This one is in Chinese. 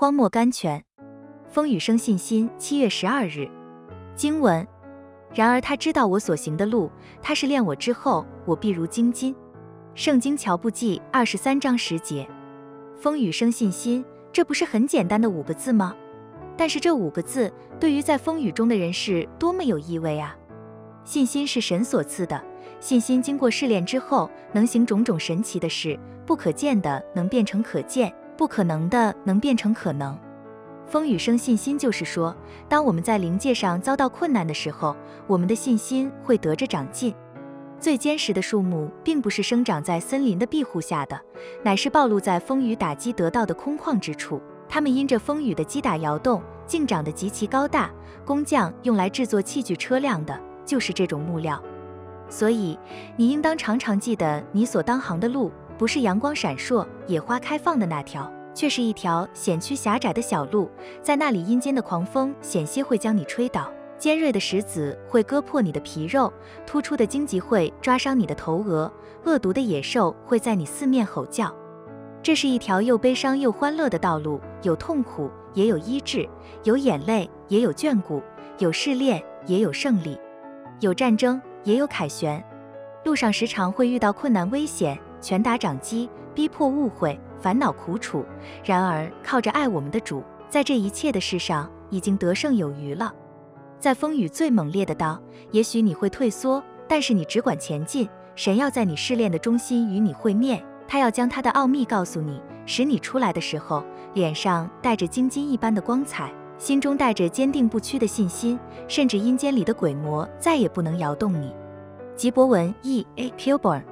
荒漠甘泉。风雨生信心。七月十二日，经文。然而他知道我所行的路，他是练我之后，我必如精金。圣经乔布记二十三章十节。风雨生信心，这不是很简单的五个字吗？但是这五个字对于在风雨中的人是多么有意味啊！信心是神所赐的，信心经过试炼之后，能行种种神奇的事，不可见的能变成可见，不可能的能变成可能。风雨生信心，就是说，当我们在灵界上遭到困难的时候，我们的信心会得着长进。最坚实的树木，并不是生长在森林的庇护下的，乃是暴露在风雨打击得到的空旷之处。它们因着风雨的击打摇动，竟长得极其高大。工匠用来制作器具车辆的，就是这种木料。所以，你应当常常记得，你所当行的路，不是阳光闪烁、野花开放的那条，却是一条险曲狭窄的小路。在那里，阴间的狂风险些会将你吹倒。尖锐的石子会割破你的皮肉，突出的荆棘会抓伤你的头额，恶毒的野兽会在你四面吼叫。这是一条又悲伤又欢乐的道路，有痛苦，也有医治；有眼泪，也有眷顾；有试炼，也有胜利；有战争，也有凯旋。路上时常会遇到困难、危险、拳打掌击、逼迫、误会、烦恼、苦楚。然而，靠着爱我们的主，在这一切的事上已经得胜有余了。在风雨最猛烈的刀，也许你会退缩，但是你只管前进。神要在你试炼的中心与你会面，他要将他的奥秘告诉你，使你出来的时候脸上带着金金一般的光彩，心中带着坚定不屈的信心，甚至阴间里的鬼魔再也不能摇动你。吉伯文 E. A. Kilborn。